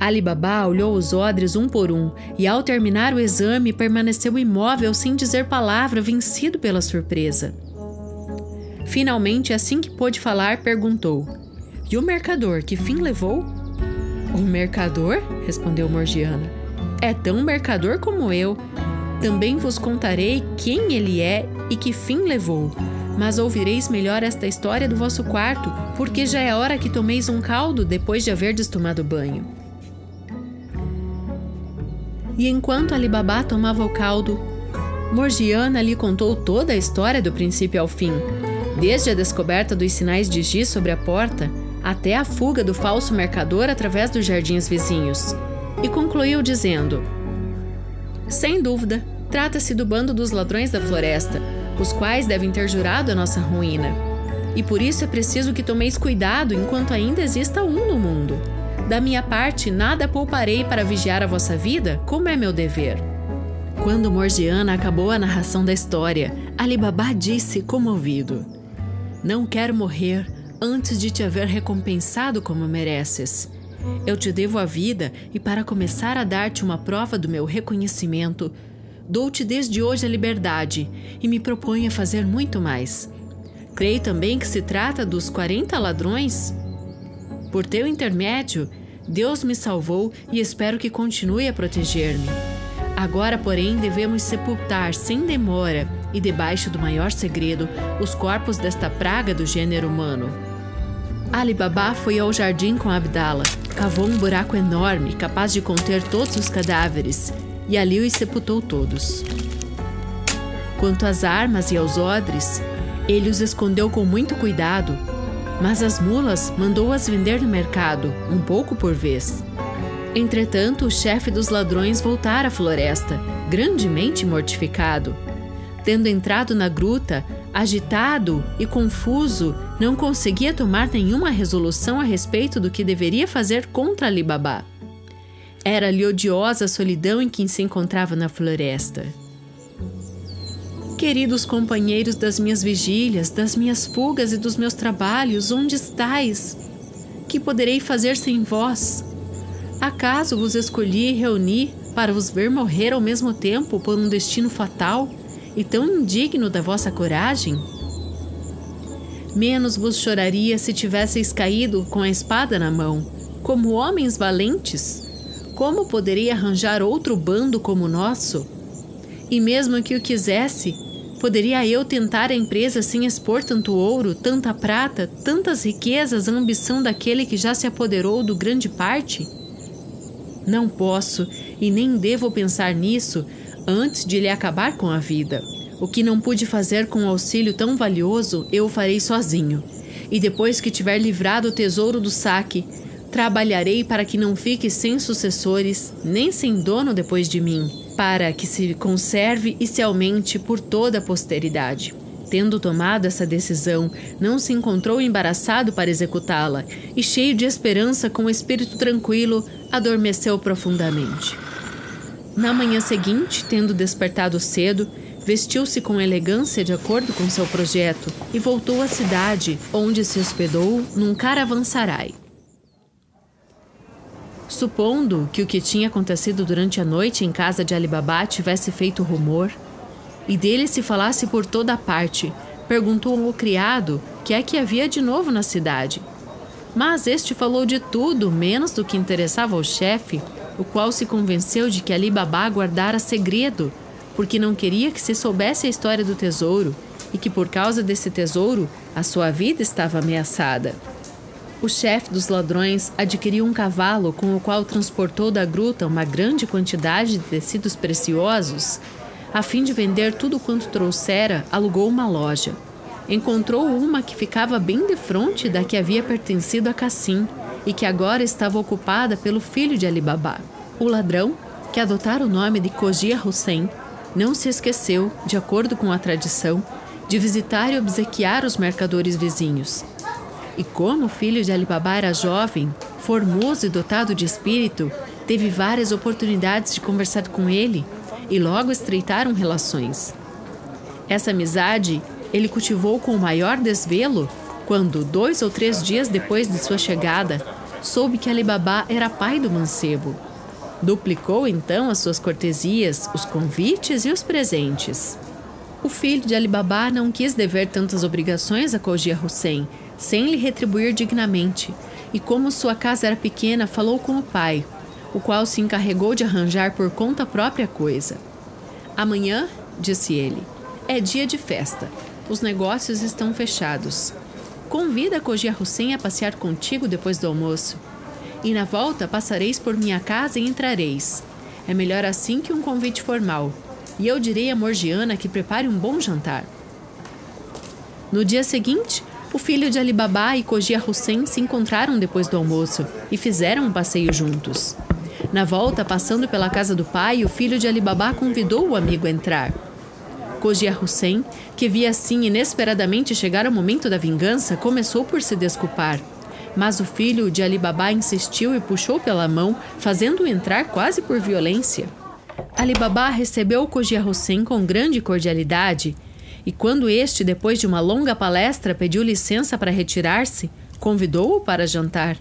Ali Baba olhou os odres um por um e, ao terminar o exame, permaneceu imóvel sem dizer palavra, vencido pela surpresa. Finalmente, assim que pôde falar, perguntou: E o mercador, que fim levou? O mercador? respondeu Morgiana. É tão mercador como eu. Também vos contarei quem ele é e que fim levou. Mas ouvireis melhor esta história do vosso quarto, porque já é hora que tomeis um caldo depois de haverdes tomado banho. E enquanto Alibabá tomava o caldo, Morgiana lhe contou toda a história do princípio ao fim, desde a descoberta dos sinais de giz sobre a porta até a fuga do falso mercador através dos jardins vizinhos, e concluiu dizendo: Sem dúvida, trata-se do bando dos ladrões da floresta, os quais devem ter jurado a nossa ruína. E por isso é preciso que tomeis cuidado enquanto ainda exista um no mundo. Da minha parte, nada pouparei para vigiar a vossa vida, como é meu dever. Quando Morgiana acabou a narração da história, Alibaba disse comovido: não quero morrer antes de te haver recompensado como mereces. Eu te devo a vida e, para começar a dar-te uma prova do meu reconhecimento, dou-te desde hoje a liberdade e me proponho a fazer muito mais. Creio também que se trata dos 40 ladrões. Por teu intermédio, Deus me salvou e espero que continue a proteger-me. Agora, porém, devemos sepultar sem demora e debaixo do maior segredo os corpos desta praga do gênero humano. Ali Baba foi ao jardim com Abdala, cavou um buraco enorme capaz de conter todos os cadáveres e ali os sepultou todos. Quanto às armas e aos odres, ele os escondeu com muito cuidado, mas as mulas mandou-as vender no mercado, um pouco por vez. Entretanto, o chefe dos ladrões voltara à floresta, grandemente mortificado. Tendo entrado na gruta, agitado e confuso, não conseguia tomar nenhuma resolução a respeito do que deveria fazer contra Alibabá. Era-lhe odiosa a solidão em que se encontrava na floresta. Queridos companheiros das minhas vigílias, das minhas fugas e dos meus trabalhos, onde estais? Que poderei fazer sem vós? Acaso vos escolhi e reuni para vos ver morrer ao mesmo tempo por um destino fatal e tão indigno da vossa coragem? menos vos choraria se tivesseis caído com a espada na mão, como homens valentes. Como poderia arranjar outro bando como o nosso? E mesmo que o quisesse, poderia eu tentar a empresa sem expor tanto ouro, tanta prata, tantas riquezas à ambição daquele que já se apoderou do grande parte? Não posso e nem devo pensar nisso antes de lhe acabar com a vida. O que não pude fazer com um auxílio tão valioso, eu o farei sozinho. E depois que tiver livrado o tesouro do saque, trabalharei para que não fique sem sucessores, nem sem dono depois de mim, para que se conserve e se aumente por toda a posteridade. Tendo tomado essa decisão, não se encontrou embaraçado para executá-la e, cheio de esperança, com o espírito tranquilo, adormeceu profundamente. Na manhã seguinte, tendo despertado cedo, Vestiu-se com elegância de acordo com seu projeto e voltou à cidade, onde se hospedou num caravansarai. Supondo que o que tinha acontecido durante a noite em casa de Alibaba tivesse feito rumor, e dele se falasse por toda parte, perguntou ao criado que é que havia de novo na cidade. Mas este falou de tudo, menos do que interessava ao chefe, o qual se convenceu de que Alibaba guardara segredo porque não queria que se soubesse a história do tesouro e que por causa desse tesouro a sua vida estava ameaçada. O chefe dos ladrões adquiriu um cavalo com o qual transportou da gruta uma grande quantidade de tecidos preciosos. A fim de vender tudo quanto trouxera, alugou uma loja. Encontrou uma que ficava bem de frente da que havia pertencido a Cassim e que agora estava ocupada pelo filho de Alibaba. O ladrão, que adotara o nome de Kojia Hussein, não se esqueceu, de acordo com a tradição, de visitar e obsequiar os mercadores vizinhos. E como o filho de Alibaba era jovem, formoso e dotado de espírito, teve várias oportunidades de conversar com ele e logo estreitaram relações. Essa amizade ele cultivou com o maior desvelo quando, dois ou três dias depois de sua chegada, soube que Alibaba era pai do mancebo. Duplicou então as suas cortesias, os convites e os presentes. O filho de Alibaba não quis dever tantas obrigações a Kojia Hussein, sem lhe retribuir dignamente, e como sua casa era pequena, falou com o pai, o qual se encarregou de arranjar por conta própria coisa. Amanhã, disse ele, é dia de festa. Os negócios estão fechados. Convida Kojia Hussein a passear contigo depois do almoço e na volta passareis por minha casa e entrareis. É melhor assim que um convite formal. E eu direi a Morgiana que prepare um bom jantar. No dia seguinte, o filho de Alibaba e Kojia Hussein se encontraram depois do almoço e fizeram um passeio juntos. Na volta, passando pela casa do pai, o filho de Alibaba convidou o amigo a entrar. Kojia Hussein, que via assim inesperadamente chegar o momento da vingança, começou por se desculpar. Mas o filho de Alibaba insistiu e puxou pela mão, fazendo-o entrar quase por violência. Alibaba recebeu Kojia Hussein com grande cordialidade e, quando este, depois de uma longa palestra, pediu licença para retirar-se, convidou-o para jantar.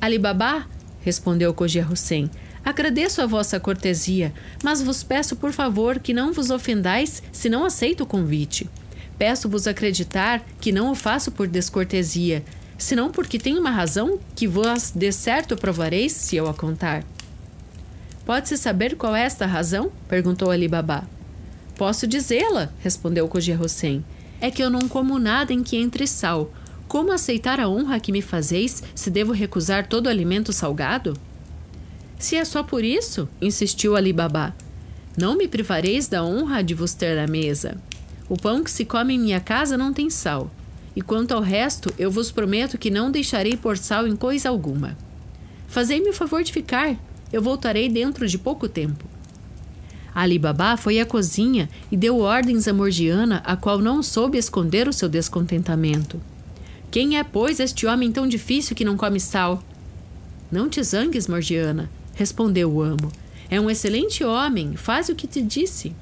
Alibaba, respondeu Kojia Hussein, agradeço a vossa cortesia, mas vos peço por favor que não vos ofendais se não aceito o convite. Peço-vos acreditar que não o faço por descortesia, senão porque tem uma razão que vos de certo provareis se eu a contar. Pode-se saber qual é esta razão? perguntou Ali Babá. Posso dizê-la, respondeu Kojia Hussein. É que eu não como nada em que entre sal. Como aceitar a honra que me fazeis se devo recusar todo alimento salgado? Se é só por isso, insistiu Ali Babá, não me privareis da honra de vos ter à mesa. O pão que se come em minha casa não tem sal. E quanto ao resto, eu vos prometo que não deixarei por sal em coisa alguma. Fazei-me o favor de ficar, eu voltarei dentro de pouco tempo. Ali Babá foi à cozinha e deu ordens a Morgiana, a qual não soube esconder o seu descontentamento. Quem é, pois, este homem tão difícil que não come sal? Não te zangues, Morgiana, respondeu o amo. É um excelente homem, faz o que te disse.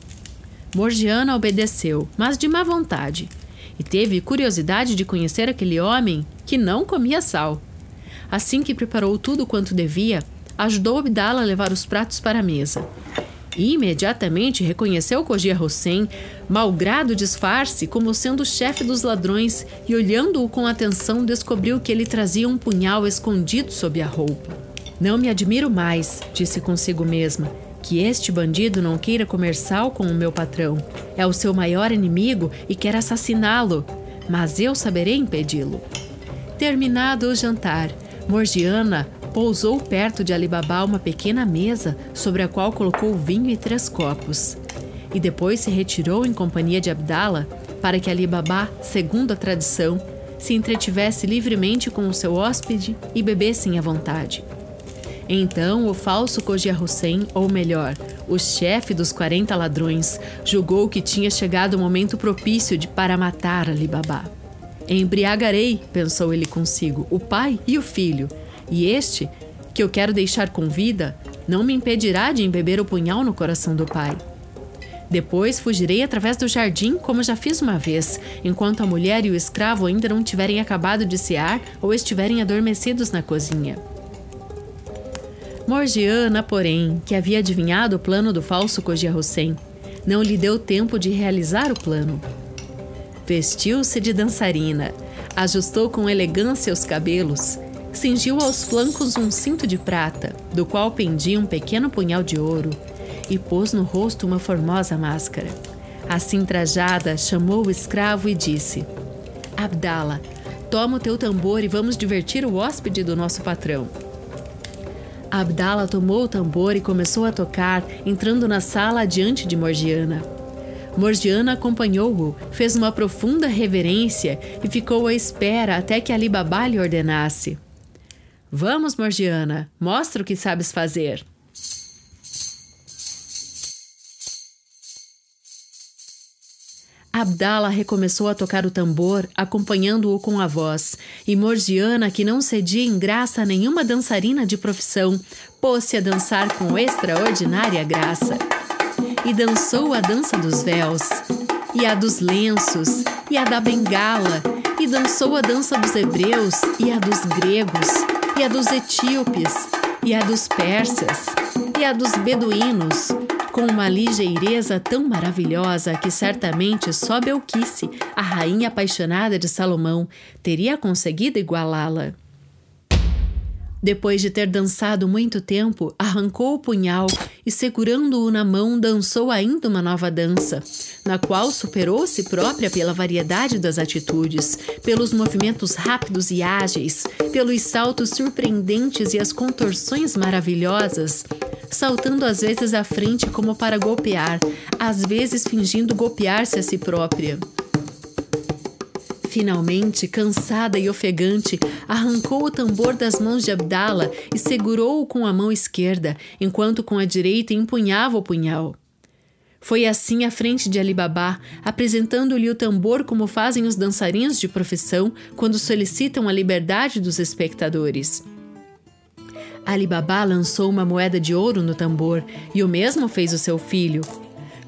Morgiana obedeceu, mas de má vontade e teve curiosidade de conhecer aquele homem que não comia sal. Assim que preparou tudo quanto devia, ajudou Abdala a levar os pratos para a mesa. E imediatamente reconheceu Cogia Hussein, malgrado disfarce, como sendo o chefe dos ladrões e, olhando-o com atenção, descobriu que ele trazia um punhal escondido sob a roupa. Não me admiro mais, disse consigo mesma, que este bandido não queira comer sal com o meu patrão. É o seu maior inimigo e quer assassiná-lo, mas eu saberei impedi-lo. Terminado o jantar, Morgiana pousou perto de Alibaba uma pequena mesa sobre a qual colocou vinho e três copos. E depois se retirou em companhia de Abdala para que Alibaba, segundo a tradição, se entretivesse livremente com o seu hóspede e bebessem à vontade. Então o falso Koji Hussein, ou melhor, o chefe dos 40 ladrões, julgou que tinha chegado o momento propício de para matar Alibaba. Embriagarei, pensou ele consigo, o pai e o filho, e este, que eu quero deixar com vida, não me impedirá de embeber o punhal no coração do pai. Depois fugirei através do jardim, como já fiz uma vez, enquanto a mulher e o escravo ainda não tiverem acabado de cear ou estiverem adormecidos na cozinha. Morgiana, porém, que havia adivinhado o plano do falso Cogia Hussein, não lhe deu tempo de realizar o plano. Vestiu-se de dançarina, ajustou com elegância os cabelos cingiu aos flancos um cinto de prata, do qual pendia um pequeno punhal de ouro, e pôs no rosto uma formosa máscara. Assim trajada, chamou o escravo e disse: Abdala, toma o teu tambor e vamos divertir o hóspede do nosso patrão. Abdala tomou o tambor e começou a tocar, entrando na sala adiante de Morgiana. Morgiana acompanhou-o, fez uma profunda reverência e ficou à espera até que Ali Baba lhe ordenasse. Vamos, Morgiana, mostra o que sabes fazer. Abdala recomeçou a tocar o tambor, acompanhando-o com a voz, e Morgiana, que não cedia em graça a nenhuma dançarina de profissão, pôs-se a dançar com extraordinária graça. E dançou a dança dos véus, e a dos lenços, e a da bengala, e dançou a dança dos hebreus e a dos gregos, e a dos etíopes, e a dos persas, e a dos beduínos, com uma ligeireza tão maravilhosa que certamente só Belquice, a rainha apaixonada de Salomão, teria conseguido igualá-la. Depois de ter dançado muito tempo, arrancou o punhal e, segurando-o na mão, dançou ainda uma nova dança, na qual superou-se própria pela variedade das atitudes, pelos movimentos rápidos e ágeis, pelos saltos surpreendentes e as contorções maravilhosas, saltando às vezes à frente como para golpear, às vezes fingindo golpear-se a si própria. Finalmente, cansada e ofegante, arrancou o tambor das mãos de Abdala e segurou-o com a mão esquerda, enquanto com a direita empunhava o punhal. Foi assim à frente de Alibabá, apresentando-lhe o tambor como fazem os dançarinos de profissão quando solicitam a liberdade dos espectadores. Alibabá lançou uma moeda de ouro no tambor e o mesmo fez o seu filho,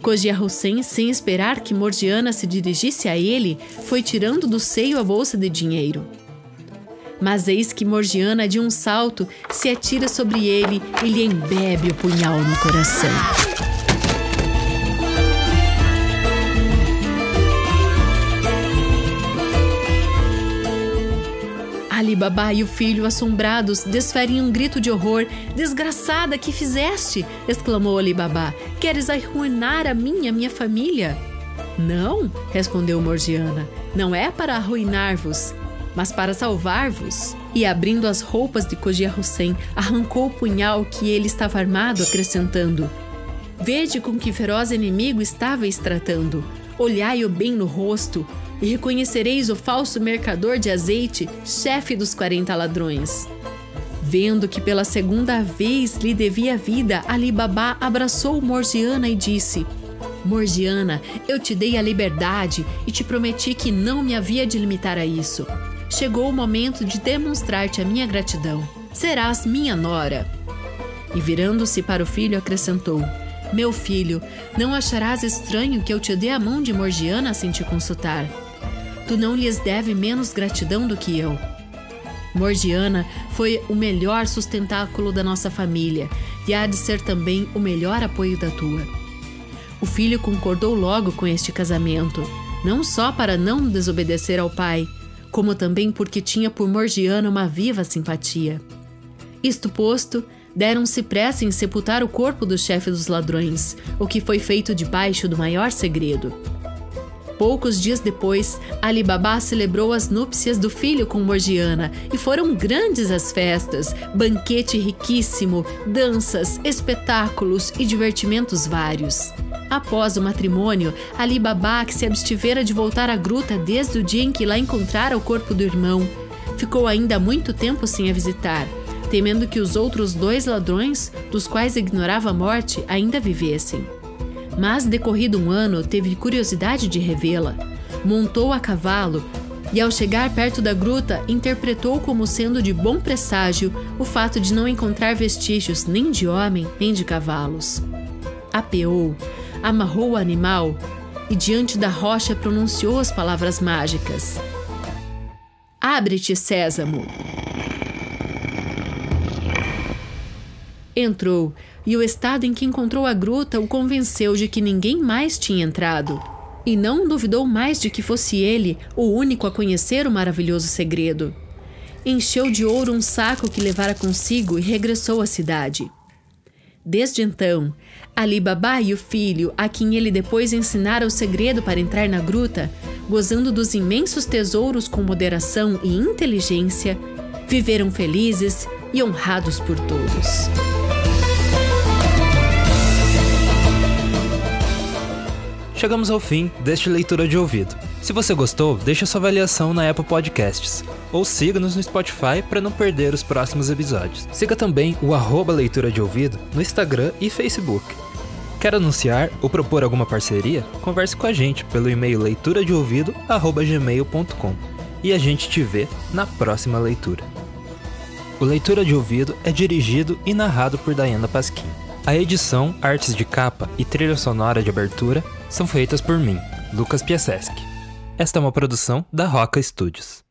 Cogia Hussein, sem esperar que Morgiana se dirigisse a ele, foi tirando do seio a bolsa de dinheiro. Mas eis que Morgiana, de um salto, se atira sobre ele e lhe embebe o punhal no coração. Ali Baba e o filho, assombrados, desferem um grito de horror. Desgraçada, que fizeste? exclamou Ali Baba. Queres arruinar a minha, minha família? Não, respondeu Morgiana. Não é para arruinar-vos, mas para salvar-vos. E abrindo as roupas de Cogia Hussein, arrancou o punhal que ele estava armado, acrescentando: Vede com que feroz inimigo estava tratando. Olhai-o bem no rosto, e reconhecereis o falso mercador de azeite, chefe dos quarenta ladrões. Vendo que pela segunda vez lhe devia vida, Ali Baba abraçou Morgiana e disse: Morgiana, eu te dei a liberdade e te prometi que não me havia de limitar a isso. Chegou o momento de demonstrar-te a minha gratidão. Serás minha nora. E virando-se para o filho, acrescentou: Meu filho, não acharás estranho que eu te dê a mão de Morgiana sem te consultar? Tu não lhes deve menos gratidão do que eu. Morgiana foi o melhor sustentáculo da nossa família e há de ser também o melhor apoio da tua. O filho concordou logo com este casamento, não só para não desobedecer ao pai, como também porque tinha por Morgiana uma viva simpatia. Isto posto, deram-se pressa em sepultar o corpo do chefe dos ladrões, o que foi feito debaixo do maior segredo. Poucos dias depois, Ali Baba celebrou as núpcias do filho com Morgiana e foram grandes as festas, banquete riquíssimo, danças, espetáculos e divertimentos vários. Após o matrimônio, Ali Baba, que se abstivera de voltar à gruta desde o dia em que lá encontrara o corpo do irmão, ficou ainda muito tempo sem a visitar, temendo que os outros dois ladrões, dos quais ignorava a morte, ainda vivessem. Mas, decorrido um ano, teve curiosidade de revê-la. Montou a cavalo e, ao chegar perto da gruta, interpretou como sendo de bom presságio o fato de não encontrar vestígios nem de homem nem de cavalos. Apeou, amarrou o animal e, diante da rocha, pronunciou as palavras mágicas: Abre-te, Sésamo! Entrou, e o estado em que encontrou a gruta o convenceu de que ninguém mais tinha entrado. E não duvidou mais de que fosse ele o único a conhecer o maravilhoso segredo. Encheu de ouro um saco que levara consigo e regressou à cidade. Desde então, Ali Baba e o filho, a quem ele depois ensinara o segredo para entrar na gruta, gozando dos imensos tesouros com moderação e inteligência, viveram felizes e honrados por todos. Chegamos ao fim deste leitura de ouvido. Se você gostou, deixe sua avaliação na Apple Podcasts ou siga-nos no Spotify para não perder os próximos episódios. Siga também o arroba leitura de ouvido no Instagram e Facebook. Quer anunciar ou propor alguma parceria? Converse com a gente pelo e-mail leituradeouvido@gmail.com e a gente te vê na próxima leitura. O Leitura de Ouvido é dirigido e narrado por Diana Pasquim. A edição, artes de capa e trilha sonora de abertura são feitas por mim, Lucas Piaseschi. Esta é uma produção da Roca Studios.